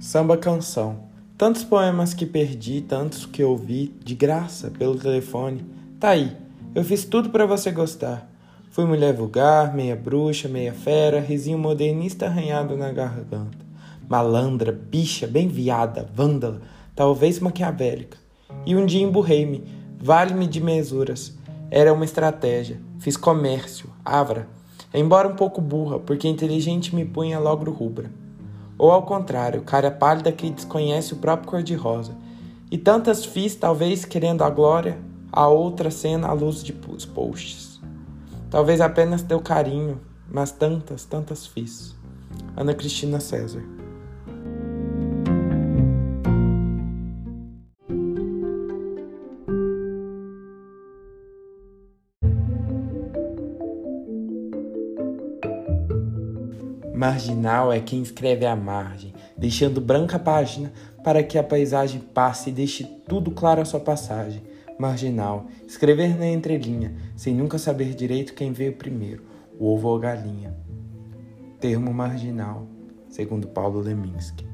Samba canção. Tantos poemas que perdi, tantos que ouvi de graça pelo telefone. Tá aí. Eu fiz tudo para você gostar. Fui mulher vulgar, meia bruxa, meia fera, risinho modernista arranhado na garganta. Malandra, bicha, bem viada, vândala, talvez maquiavélica. E um dia emburrei-me, vale-me de mesuras. Era uma estratégia. Fiz comércio, avra. Embora um pouco burra, porque inteligente me punha logo rubra. Ou ao contrário, cara pálida que desconhece o próprio cor-de-rosa. E tantas fiz, talvez querendo a glória, a outra cena à luz de posts. Talvez apenas teu carinho, mas tantas, tantas fiz. Ana Cristina César. Marginal é quem escreve à margem, deixando branca a página para que a paisagem passe e deixe tudo claro a sua passagem. Marginal, escrever na entrelinha, sem nunca saber direito quem veio primeiro, o ovo ou a galinha. Termo marginal, segundo Paulo Leminski.